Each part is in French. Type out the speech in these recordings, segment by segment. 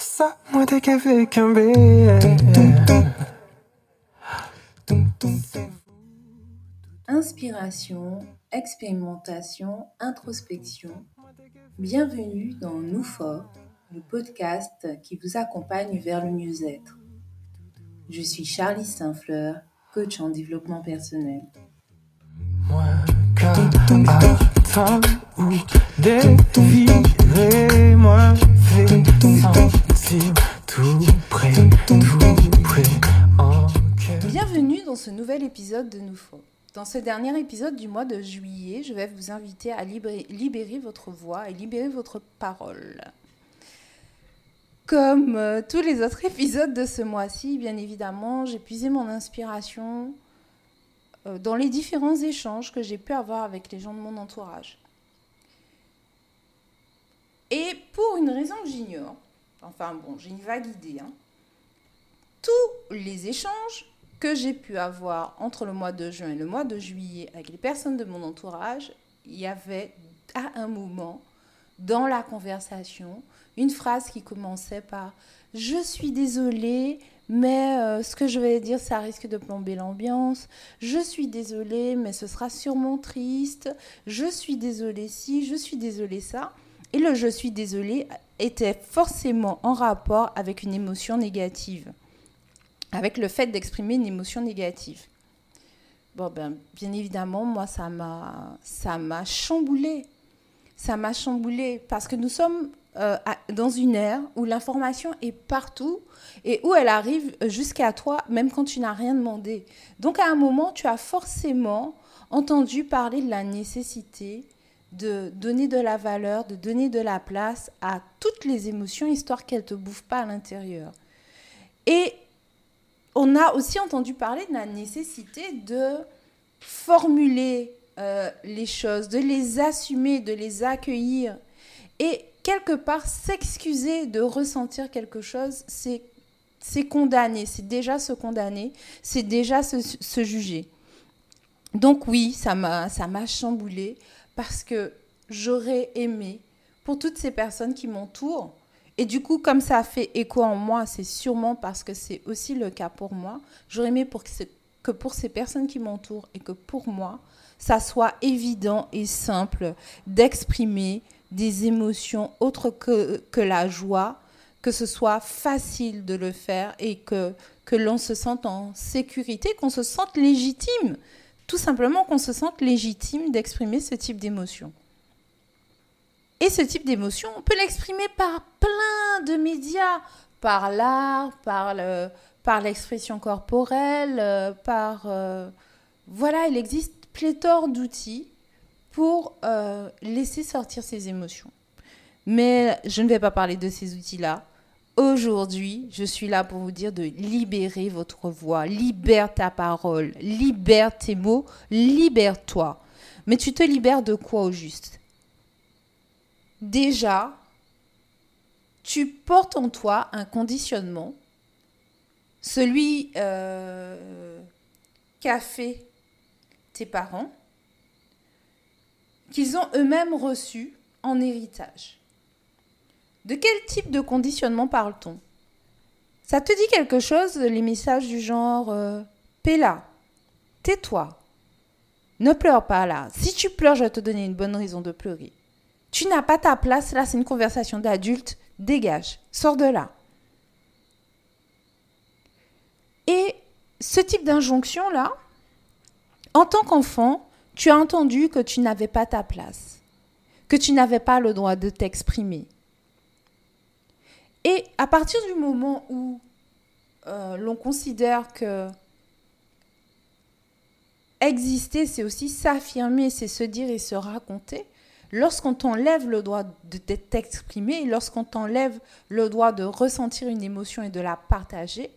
Ça, moi, t'es qu'avec un Inspiration, expérimentation, introspection. Bienvenue dans Nous Fort, le podcast qui vous accompagne vers le mieux-être. Je suis Charlie Saint-Fleur, coach en développement personnel. Moi, Bienvenue dans ce nouvel épisode de Nous Fort. Dans ce dernier épisode du mois de juillet, je vais vous inviter à libérer, votre voix et libérer votre parole. Comme euh, tous les autres épisodes de ce mois-ci, bien évidemment, j'ai puisé mon inspiration euh, dans les différents échanges que j'ai pu avoir avec les gens de mon entourage. Et pour une raison que j'ignore, enfin bon, j'ai une vague idée, hein, tous les échanges que j'ai pu avoir entre le mois de juin et le mois de juillet avec les personnes de mon entourage, il y avait à un moment dans la conversation une phrase qui commençait par Je suis désolée, mais euh, ce que je vais dire, ça risque de plomber l'ambiance. Je suis désolée, mais ce sera sûrement triste. Je suis désolée si, je suis désolée ça. Et le je suis désolée était forcément en rapport avec une émotion négative avec le fait d'exprimer une émotion négative. Ben, bien évidemment, moi, ça m'a, ça chamboulé. Ça m'a chamboulé parce que nous sommes euh, dans une ère où l'information est partout et où elle arrive jusqu'à toi, même quand tu n'as rien demandé. Donc, à un moment, tu as forcément entendu parler de la nécessité de donner de la valeur, de donner de la place à toutes les émotions, histoire qu'elles ne te bouffent pas à l'intérieur. Et on a aussi entendu parler de la nécessité de formuler euh, les choses, de les assumer, de les accueillir. Et quelque part, s'excuser de ressentir quelque chose, c'est condamner, c'est déjà se condamner, c'est déjà se, se, juger. Donc oui, ça m'a chamboulé parce que j'aurais aimé pour toutes ces personnes qui m'entourent et du coup, comme ça a fait écho en moi, c'est sûrement parce que c'est aussi le cas pour moi. J'aurais aimé pour que, pour ces personnes qui m'entourent et que pour moi, ça soit évident et simple d'exprimer des émotions autres que, que la joie, que ce soit facile de le faire et que, que l'on se sente en sécurité, qu'on se sente légitime. Tout simplement qu'on se sente légitime d'exprimer ce type d'émotion. Et ce type d'émotion, on peut l'exprimer par plein de médias, par l'art, par le, par l'expression corporelle, euh, par euh, voilà, il existe pléthore d'outils pour euh, laisser sortir ces émotions. Mais je ne vais pas parler de ces outils-là. Aujourd'hui, je suis là pour vous dire de libérer votre voix, libère ta parole, libère tes mots, libère-toi. Mais tu te libères de quoi au juste? Déjà, tu portes en toi un conditionnement, celui euh, qu'a fait tes parents, qu'ils ont eux-mêmes reçu en héritage. De quel type de conditionnement parle-t-on? Ça te dit quelque chose, les messages du genre euh, là, tais-toi, ne pleure pas là. Si tu pleures, je vais te donner une bonne raison de pleurer. Tu n'as pas ta place, là c'est une conversation d'adulte, dégage, sors de là. Et ce type d'injonction-là, en tant qu'enfant, tu as entendu que tu n'avais pas ta place, que tu n'avais pas le droit de t'exprimer. Et à partir du moment où euh, l'on considère que exister, c'est aussi s'affirmer, c'est se dire et se raconter, Lorsqu'on t'enlève le droit de t'exprimer, lorsqu'on t'enlève le droit de ressentir une émotion et de la partager,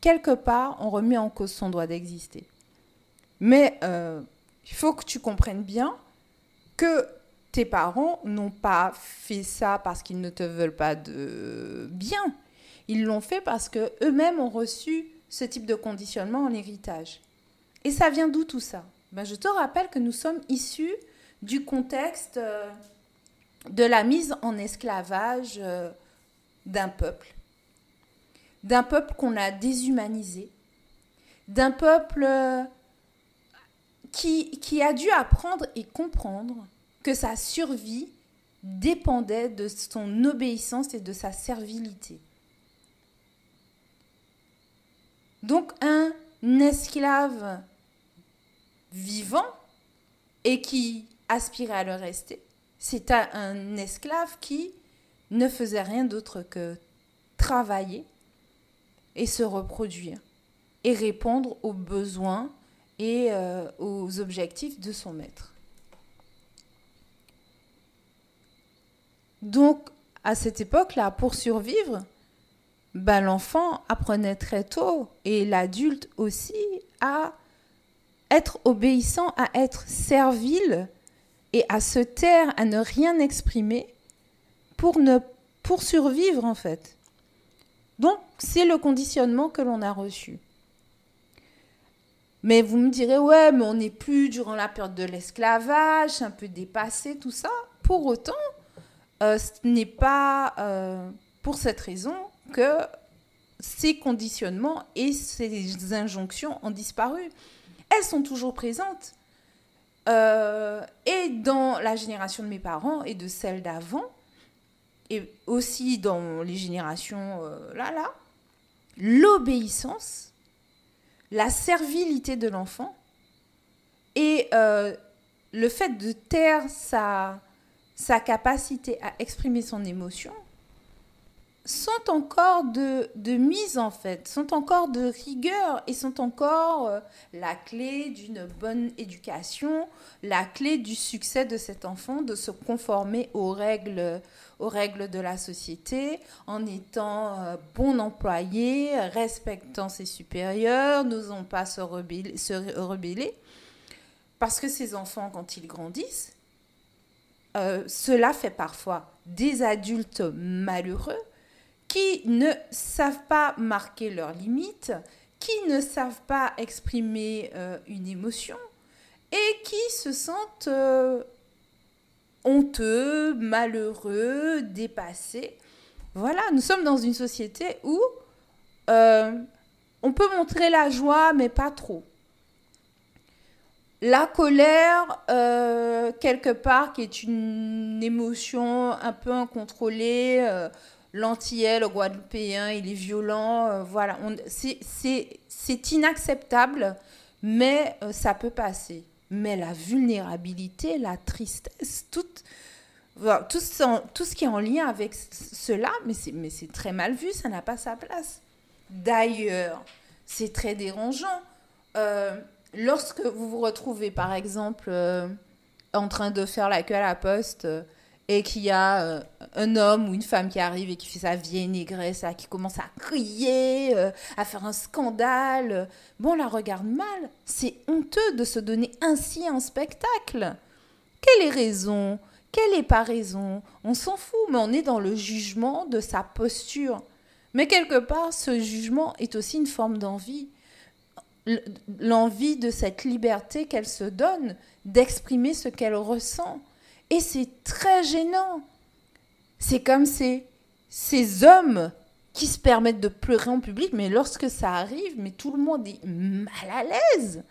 quelque part, on remet en cause son droit d'exister. Mais euh, il faut que tu comprennes bien que tes parents n'ont pas fait ça parce qu'ils ne te veulent pas de bien. Ils l'ont fait parce que eux-mêmes ont reçu ce type de conditionnement en héritage. Et ça vient d'où tout ça? Ben, Je te rappelle que nous sommes issus du contexte euh, de la mise en esclavage euh, d'un peuple, d'un peuple qu'on a déshumanisé, d'un peuple euh, qui, qui a dû apprendre et comprendre que sa survie dépendait de son obéissance et de sa servilité. Donc un esclave vivant et qui aspirait à le rester, c'est un esclave qui ne faisait rien d'autre que travailler et se reproduire et répondre aux besoins et euh, aux objectifs de son maître. Donc, à cette époque-là, pour survivre, ben, l'enfant apprenait très tôt, et l'adulte aussi, à être obéissant, à être servile et à se taire, à ne rien exprimer pour, ne, pour survivre en fait. Donc, c'est le conditionnement que l'on a reçu. Mais vous me direz, ouais, mais on n'est plus durant la période de l'esclavage, un peu dépassé, tout ça. Pour autant, euh, ce n'est pas euh, pour cette raison que ces conditionnements et ces injonctions ont disparu. Elles sont toujours présentes. Euh, et dans la génération de mes parents et de celle d'avant, et aussi dans les générations là, là, l'obéissance, la servilité de l'enfant et le fait de taire sa, sa capacité à exprimer son émotion sont encore de, de mise en fait, sont encore de rigueur et sont encore euh, la clé d'une bonne éducation, la clé du succès de cet enfant, de se conformer aux règles, aux règles de la société, en étant euh, bon employé, respectant ses supérieurs, n'osant pas se rebeller, se rebeller. Parce que ces enfants, quand ils grandissent, euh, cela fait parfois des adultes malheureux qui ne savent pas marquer leurs limites, qui ne savent pas exprimer euh, une émotion et qui se sentent euh, honteux, malheureux, dépassés. Voilà, nous sommes dans une société où on peut montrer la joie, mais pas trop. La colère, euh, quelque part, qui est une émotion un peu incontrôlée, euh, le guadeloupéen, il est violent, euh, voilà, c'est inacceptable, mais ça peut passer. Mais la vulnérabilité, la tristesse, tout, tout, ce, qui est en lien avec cela, mais c'est très mal vu, ça n'a pas sa place. D'ailleurs, c'est très dérangeant lorsque vous vous retrouvez, par exemple, euh, en train de faire la queue à la poste euh, et qu'il y a euh, un homme ou une femme qui arrive et qui fait sa vieille négresse, qui commence à crier, à faire un scandale, bon, on la regarde mal. C'est honteux de se donner ainsi un spectacle. Quelle est raison? Quelle est pas raison? On s'en fout, mais on est dans le jugement de sa posture. Mais quelque part, ce jugement est aussi une forme d'envie l'envie de cette liberté qu'elle se donne, d'exprimer ce qu'elle ressent. Et c'est très gênant. C'est comme ces, ces hommes qui se permettent de pleurer en public, mais lorsque ça arrive, mais tout le monde est mal à l'aise.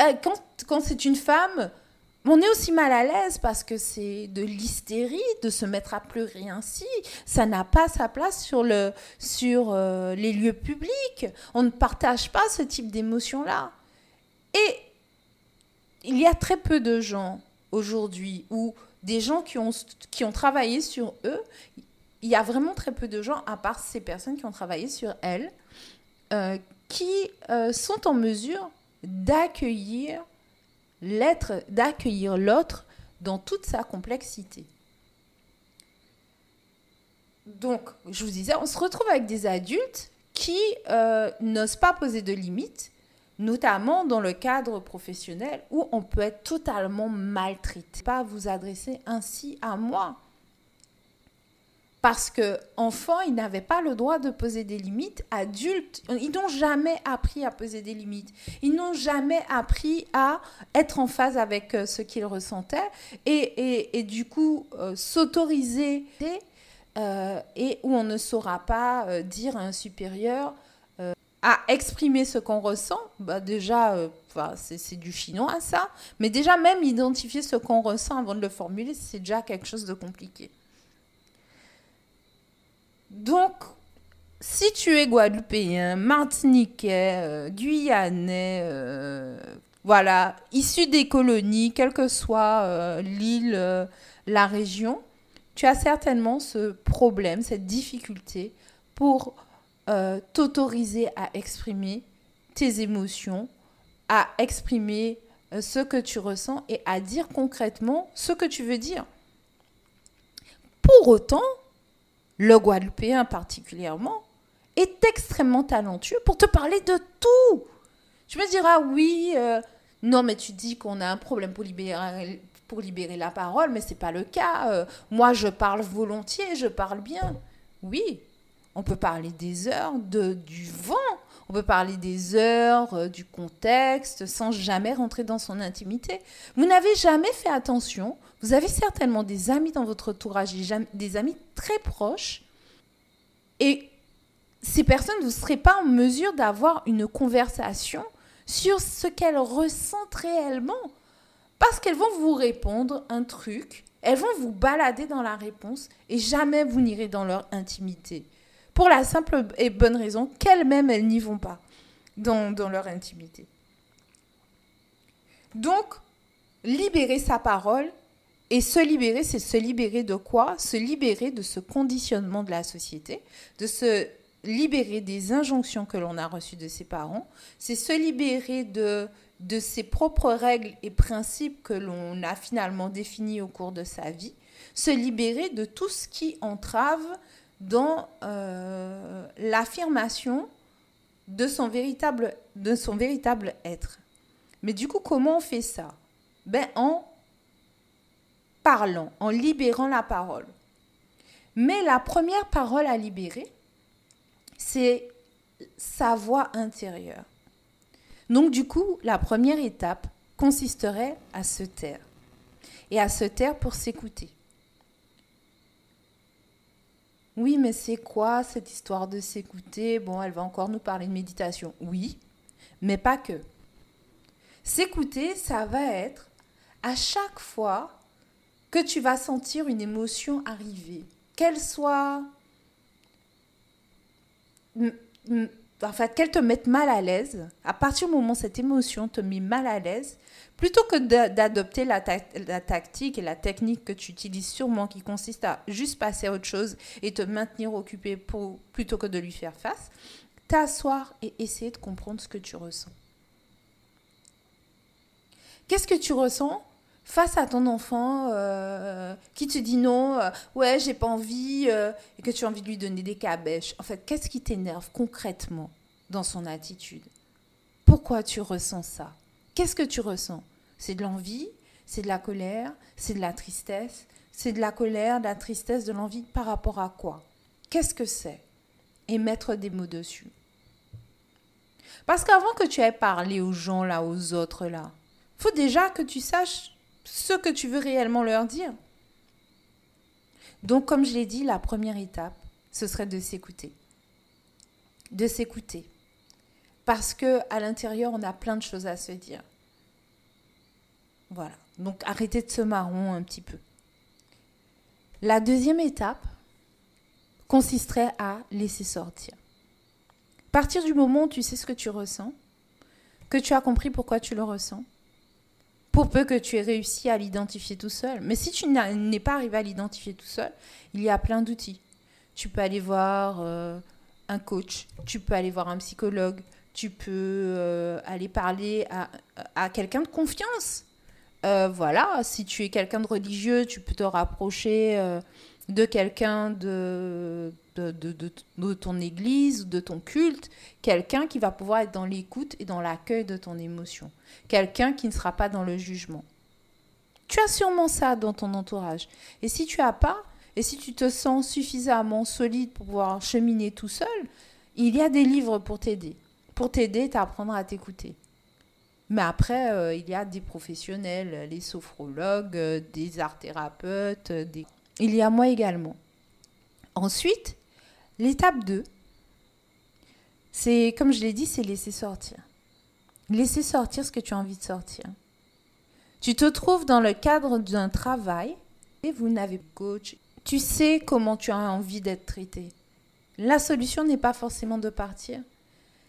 Euh, quand, quand c'est une femme, on est aussi mal à l'aise parce que c'est de l'hystérie de se mettre à pleurer ainsi. Ça n'a pas sa place sur, euh, les lieux publics. On ne partage pas ce type d'émotion-là. Et il y a très peu de gens aujourd'hui ou des gens qui ont, qui ont travaillé sur eux. Il y a vraiment très peu de gens, à part ces personnes qui ont travaillé sur elles, euh, qui euh, sont en mesure d'accueillir l'être, d'accueillir l'autre dans toute sa complexité. Donc, je vous disais, on se retrouve avec des adultes qui euh, n'osent pas poser de limites, notamment dans le cadre professionnel où on peut être totalement maltraité. Pas vous adresser ainsi à moi. Parce que enfant, ils n'avaient pas le droit de poser des limites. Adultes, ils n'ont jamais appris à poser des limites. Ils n'ont jamais appris à être en phase avec euh, ce qu'ils ressentaient et, du coup euh, s'autoriser euh, et où on ne saura pas dire à un supérieur à exprimer ce qu'on ressent. Bah déjà, c'est du chinois ça, mais déjà même identifier ce qu'on ressent avant de le formuler, c'est déjà quelque chose de compliqué. Donc, si tu es guadeloupéen, martiniquais, guyanais, voilà, issu des colonies, quelle que soit l'île, la région, tu as certainement ce problème, cette difficulté pour euh, t'autoriser à exprimer tes émotions, à exprimer euh, ce que tu ressens et à dire concrètement ce que tu veux dire. Pour autant, le Guadeloupéen particulièrement est extrêmement talentueux pour te parler de tout. Tu me diras, oui, euh, non, mais tu dis qu'on a un problème pour libérer, la parole, mais ce n'est pas le cas. Euh, moi, je parle volontiers, je parle bien. Oui, on peut parler des heures, de, du vent, on peut parler des heures, euh, du contexte, sans jamais rentrer dans son intimité. Vous n'avez jamais fait attention. Vous avez certainement des amis dans votre entourage, des amis très proches. Et ces personnes, vous ne serez pas en mesure d'avoir une conversation sur ce qu'elles ressentent réellement. Parce qu'elles vont vous répondre un truc, elles vont vous balader dans la réponse et jamais vous n'irez dans leur intimité. Pour la simple et bonne raison qu'elles-mêmes, elles, n'y vont pas dans, dans leur intimité. Donc, libérer sa parole, et se libérer, c'est se libérer de quoi? Se libérer de ce conditionnement de la société, de se libérer des injonctions que l'on a reçues de ses parents, c'est se libérer de de ses propres règles et principes que l'on a finalement définis au cours de sa vie, se libérer de tout ce qui entrave dans euh, l'affirmation de, son véritable, de son véritable être. Mais du coup, comment on fait ça? Ben, En parlant, en libérant la parole. Mais la première parole à libérer, c'est sa voix intérieure. Donc du coup, la première étape consisterait à se taire. Et à se taire pour s'écouter. Oui, mais c'est quoi cette histoire de s'écouter? Bon, elle va encore nous parler de méditation. Oui, mais pas que. S'écouter, ça va être à chaque fois que tu vas sentir une émotion arriver, qu'elle soit en fait, qu'elle te mette mal à l'aise, à partir du moment où cette émotion te met mal à l'aise, plutôt que d'adopter la, tactique et la technique que tu utilises sûrement, qui consiste à juste passer à autre chose et te maintenir occupé plutôt que de lui faire face, t'asseoir et essayer de comprendre ce que tu ressens. Qu'est-ce que tu ressens? Face à ton enfant euh, qui te dit non, euh, ouais, j'ai pas envie, euh, et que tu as envie de lui donner des cabèches. En fait, qu'est-ce qui t'énerve concrètement dans son attitude? Pourquoi tu ressens ça? Qu'est-ce que tu ressens? C'est de l'envie C'est de la colère C'est de la tristesse C'est de la colère, de la tristesse, de l'envie par rapport à quoi? Qu'est-ce que c'est? Et mettre des mots dessus. Parce qu'avant que tu aies parlé aux gens là, aux autres là, faut déjà que tu saches ce que tu veux réellement leur dire. Donc, comme je l'ai dit, la première étape, ce serait de s'écouter. De s'écouter. Parce que à l'intérieur, on a plein de choses à se dire. Voilà. Donc, arrêtez de se marron un petit peu. La deuxième étape consisterait à laisser sortir. Partir du moment où tu sais ce que tu ressens, que tu as compris pourquoi tu le ressens, pour peu que tu aies réussi à l'identifier tout seul. Mais si tu n'es pas arrivé à l'identifier tout seul, il y a plein d'outils. Tu peux aller voir euh, un coach, tu peux aller voir un psychologue, tu peux euh, aller parler à, quelqu'un de confiance. Euh, voilà, si tu es quelqu'un de religieux, tu peux te rapprocher de quelqu'un de, de, ton église de ton culte, quelqu'un qui va pouvoir être dans l'écoute et dans l'accueil de ton émotion, quelqu'un qui ne sera pas dans le jugement. Tu as sûrement ça dans ton entourage. Et si tu as pas, et si tu te sens suffisamment solide pour pouvoir cheminer tout seul, il y a des livres pour t'aider. Pour t'aider, t'apprendre à t'écouter. Mais après, euh, il y a des professionnels, les sophrologues, euh, des art thérapeutes, des il y a moi également. Ensuite, l'étape 2, c'est, comme je l'ai dit, c'est laisser sortir. Laisser sortir ce que tu as envie de sortir. Tu te trouves dans le cadre d'un travail et vous n'avez coach. Tu sais comment tu as envie d'être traité. La solution n'est pas forcément de partir.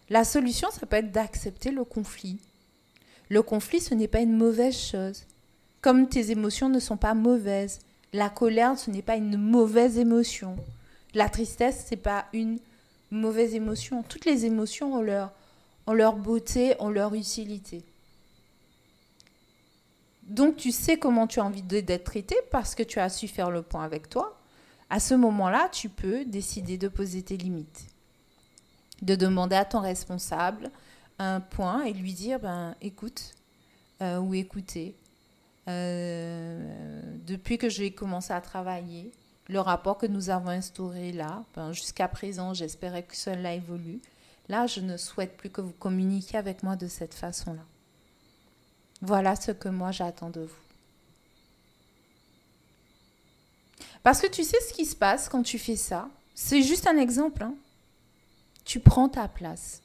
La solution, ça peut être d'accepter le conflit. Le conflit, ce n'est pas une mauvaise chose. Comme tes émotions ne sont pas mauvaises. La colère, ce n'est pas une mauvaise émotion. La tristesse, ce n'est pas une mauvaise émotion. Toutes les émotions ont leur, ont leur beauté, ont leur utilité. Donc tu sais comment tu as envie d'être traité parce que tu as su faire le point avec toi. À ce moment-là, tu peux décider de poser tes limites de demander à ton responsable un point et lui dire ben écoute euh, ou écoutez euh, depuis que j'ai commencé à travailler le rapport que nous avons instauré là ben, jusqu'à présent j'espérais que cela évolue là je ne souhaite plus que vous communiquiez avec moi de cette façon là voilà ce que moi j'attends de vous parce que tu sais ce qui se passe quand tu fais ça? C'est juste un exemple hein tu prends ta place.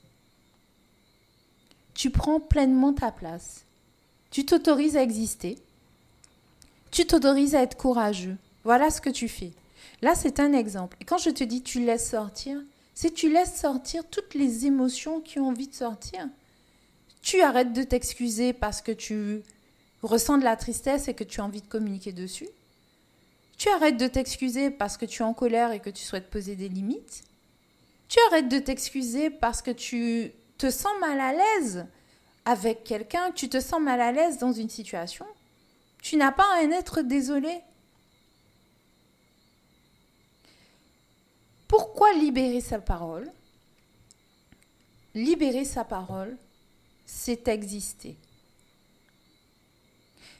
Tu prends pleinement ta place. Tu t'autorises à exister. Tu t'autorises à être courageux. Voilà ce que tu fais. Là, c'est un exemple. Et quand je te dis tu laisses sortir, c'est tu laisses sortir toutes les émotions qui ont envie de sortir. Tu arrêtes de t'excuser parce que tu ressens de la tristesse et que tu as envie de communiquer dessus. Tu arrêtes de t'excuser parce que tu es en colère et que tu souhaites poser des limites. Tu arrêtes de t'excuser parce que tu te sens mal à l'aise avec quelqu'un, tu te sens mal à l'aise dans une situation. Tu n'as pas à en être désolé. Pourquoi libérer sa parole? Libérer sa parole, c'est exister.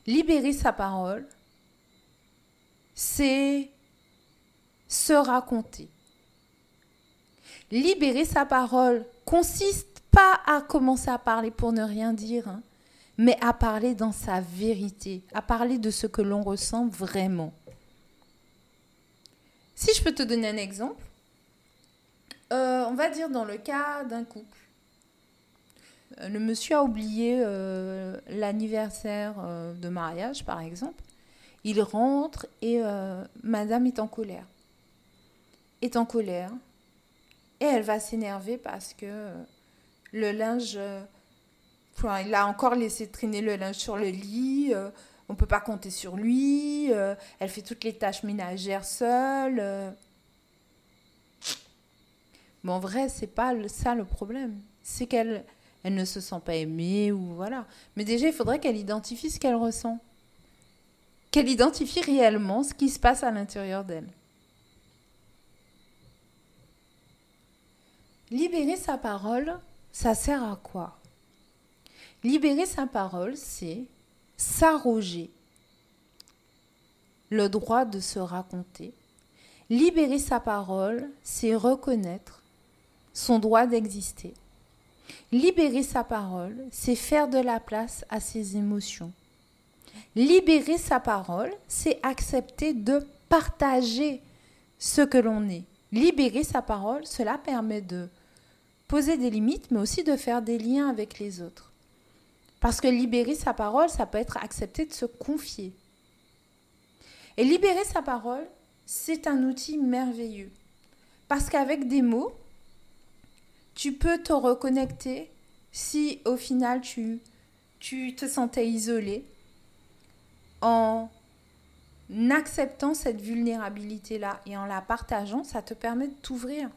Libérer sa parole, c'est se raconter. Libérer sa parole consiste pas à commencer à parler pour ne rien dire, hein, mais à parler dans sa vérité, à parler de ce que l'on ressent vraiment. Si je peux te donner un exemple, euh, on va dire dans le cas d'un couple. Euh, le monsieur a oublié euh, l'anniversaire de mariage, par exemple. Il rentre et madame est en colère. Est en colère, et elle va s'énerver parce que le linge, il a encore laissé traîner le linge sur le lit, on ne peut pas compter sur lui, elle fait toutes les tâches ménagères seule. Mais en vrai, c'est pas ça le problème. C'est qu'elle elle ne se sent pas aimée ou voilà. Mais déjà, il faudrait qu'elle identifie ce qu'elle ressent. Qu'elle identifie réellement ce qui se passe à l'intérieur d'elle. Libérer sa parole, ça sert à quoi? Libérer sa parole, c'est s'arroger le droit de se raconter. Libérer sa parole, c'est reconnaître son droit d'exister. Libérer sa parole, c'est faire de la place à ses émotions. Libérer sa parole, c'est accepter de partager ce que l'on est. Libérer sa parole, cela permet de poser des limites, mais aussi de faire des liens avec les autres. Parce que libérer sa parole, ça peut être accepter de se confier. Et libérer sa parole, c'est un outil merveilleux. Parce qu'avec des mots, tu peux te reconnecter si au final tu, te sentais isolé en acceptant cette vulnérabilité-là et en la partageant, ça te permet de t'ouvrir.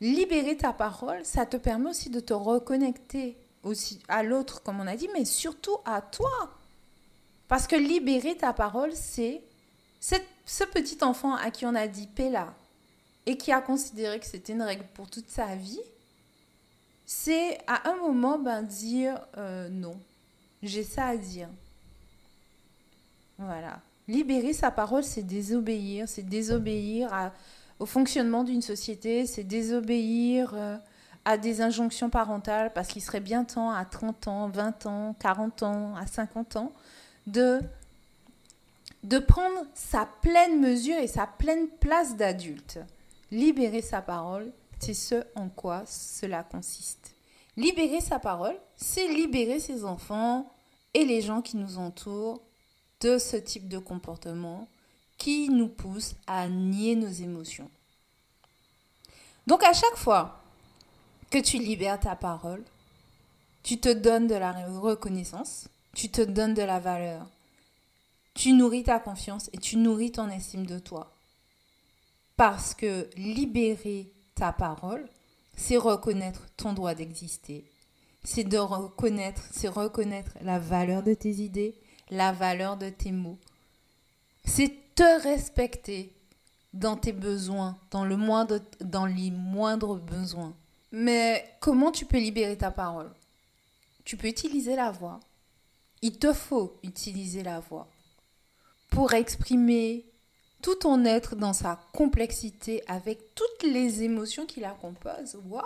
Libérer ta parole, ça te permet aussi de te reconnecter aussi à l'autre, comme on a dit, mais surtout à toi. Parce que libérer ta parole, c'est ce petit enfant à qui on a dit Pella et qui a considéré que c'était une règle pour toute sa vie, c'est à un moment ben, dire euh, non, j'ai ça à dire. Voilà. Libérer sa parole, c'est désobéir, c'est désobéir au fonctionnement d'une société, c'est désobéir euh, à des injonctions parentales, parce qu'il serait bien temps à 30 ans, 20 ans, 40 ans, à 50 ans, de de prendre sa pleine mesure et sa pleine place d'adulte. Libérer sa parole, c'est ce en quoi cela consiste. Libérer sa parole, c'est libérer ses enfants et les gens qui nous entourent de ce type de comportement qui nous pousse à nier nos émotions. Donc à chaque fois que tu libères ta parole, tu te donnes de la reconnaissance, tu te donnes de la valeur, tu nourris ta confiance et tu nourris ton estime de toi. Parce que libérer ta parole, c'est reconnaître ton droit d'exister. C'est de reconnaître, c'est reconnaître la valeur de tes idées, la valeur de tes mots. C'est te respecter dans tes besoins, dans, dans les moindres besoins. Mais comment tu peux libérer ta parole? Tu peux utiliser la voix. Il te faut utiliser la voix pour exprimer tout ton être dans sa complexité avec toutes les émotions qui la composent. Waouh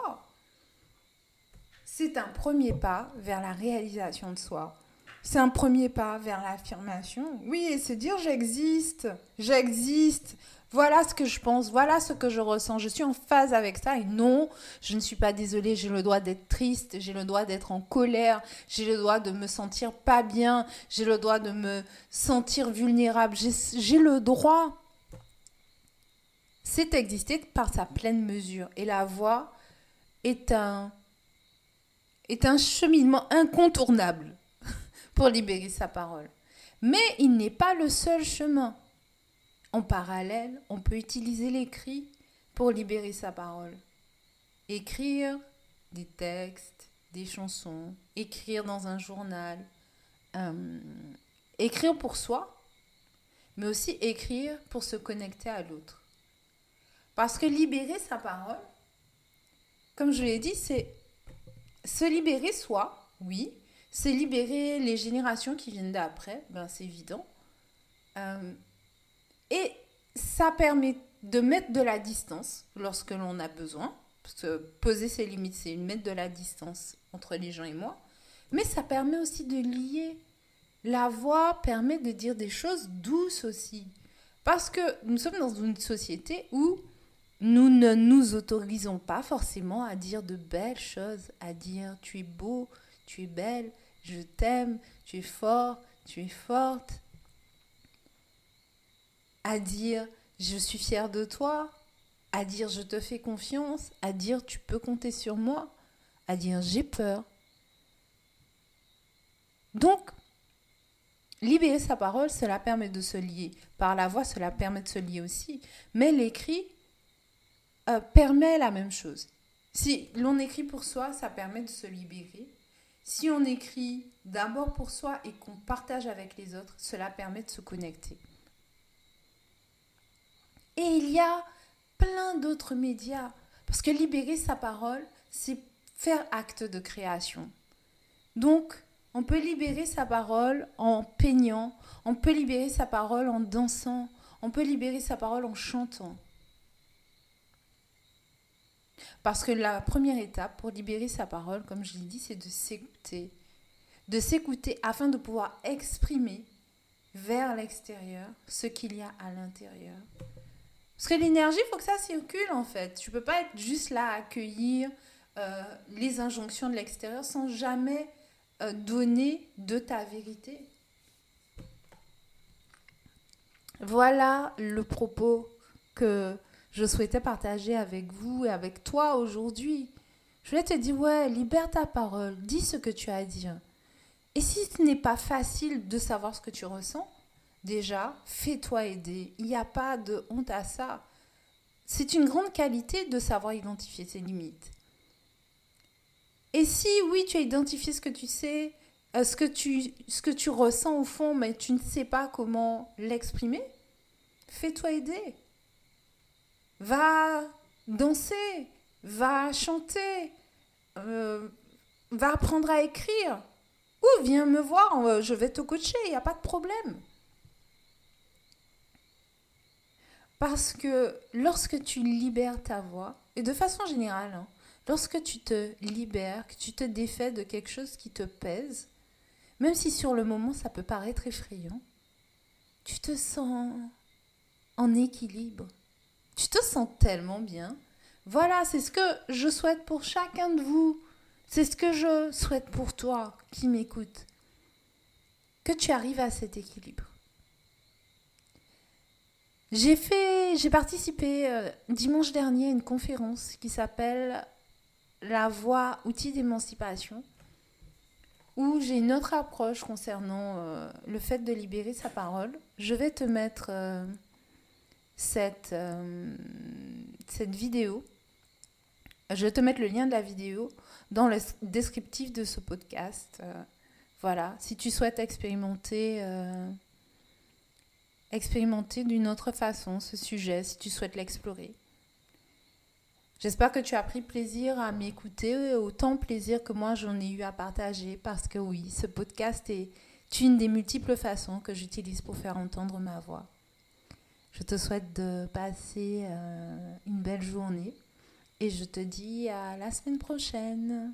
C'est un premier pas vers la réalisation de soi. C'est un premier pas vers l'affirmation. Oui, et se dire j'existe, j'existe. Voilà ce que je pense, voilà ce que je ressens. Je suis en phase avec ça et non, je ne suis pas désolée, j'ai le droit d'être triste, j'ai le droit d'être en colère, j'ai le droit de me sentir pas bien, j'ai le droit de me sentir vulnérable, j'ai le droit c'est exister par sa pleine mesure. Et la voix est un, est cheminement incontournable pour libérer sa parole. Mais il n'est pas le seul chemin. En parallèle, on peut utiliser l'écrit pour libérer sa parole. Écrire des textes, des chansons, écrire dans un journal, euh, écrire pour soi, mais aussi écrire pour se connecter à l'autre. Parce que libérer sa parole, comme je l'ai dit, c'est se libérer soi, oui. C'est libérer les générations qui viennent d'après, ben c'est évident. Euh, et ça permet de mettre de la distance lorsque l'on a besoin. Parce que poser ses limites, c'est mettre de la distance entre les gens et moi. Mais ça permet aussi de lier. La voix permet de dire des choses douces aussi. Parce que nous sommes dans une société où nous ne nous autorisons pas forcément à dire de belles choses, à dire tu es beau, tu es belle, je t'aime, tu es fort, tu es forte, à dire je suis fière de toi, à dire je te fais confiance, à dire tu peux compter sur moi, à dire j'ai peur. Donc, libérer sa parole, cela permet de se lier. Par la voix, cela permet de se lier aussi. Mais l'écrit, euh, permet la même chose. Si l'on écrit pour soi, ça permet de se libérer. Si on écrit d'abord pour soi et qu'on partage avec les autres, cela permet de se connecter. Et il y a plein d'autres médias. Parce que libérer sa parole, c'est faire acte de création. Donc, on peut libérer sa parole en peignant, on peut libérer sa parole en dansant, on peut libérer sa parole en chantant. Parce que la première étape pour libérer sa parole, comme je l'ai dit, c'est de s'écouter. De s'écouter afin de pouvoir exprimer vers l'extérieur ce qu'il y a à l'intérieur. Parce que l'énergie, il faut que ça circule en fait. Tu ne peux pas être juste là à accueillir euh, les injonctions de l'extérieur sans jamais euh, donner de ta vérité. Voilà le propos que je souhaitais partager avec vous et avec toi aujourd'hui. Je voulais te dire, ouais, libère ta parole, dis ce que tu as à dire. Et si ce n'est pas facile de savoir ce que tu ressens, déjà, fais-toi aider. Il n'y a pas de honte à ça. C'est une grande qualité de savoir identifier ses limites. Et si oui, tu as identifié ce que tu sais, euh, ce, que tu, ce que tu ressens au fond, mais tu ne sais pas comment l'exprimer, fais-toi aider va danser, va chanter, euh, va apprendre à écrire. Ou viens me voir, euh, je vais te coacher, il n'y a pas de problème. Parce que lorsque tu libères ta voix, et de façon générale, hein, lorsque tu te libères, que tu te défais de quelque chose qui te pèse, même si sur le moment ça peut paraître effrayant, tu te sens en équilibre. Tu te sens tellement bien. Voilà, c'est ce que je souhaite pour chacun de vous. C'est ce que je souhaite pour toi qui m'écoute. Que tu arrives à cet équilibre. J'ai fait, j'ai participé euh, dimanche dernier à une conférence qui s'appelle La voix outil d'émancipation, où j'ai une autre approche concernant euh, le fait de libérer sa parole. Je vais te mettre euh, cette, cette vidéo. Je vais te mettre le lien de la vidéo dans le descriptif de ce podcast. voilà, si tu souhaites expérimenter expérimenter d'une autre façon ce sujet si tu souhaites l'explorer. J'espère que tu as pris plaisir à m'écouter, autant plaisir que moi j'en ai eu à partager, parce que oui, ce podcast est une des multiples façons que j'utilise pour faire entendre ma voix. Je te souhaite de passer euh, une belle journée et je te dis à la semaine prochaine.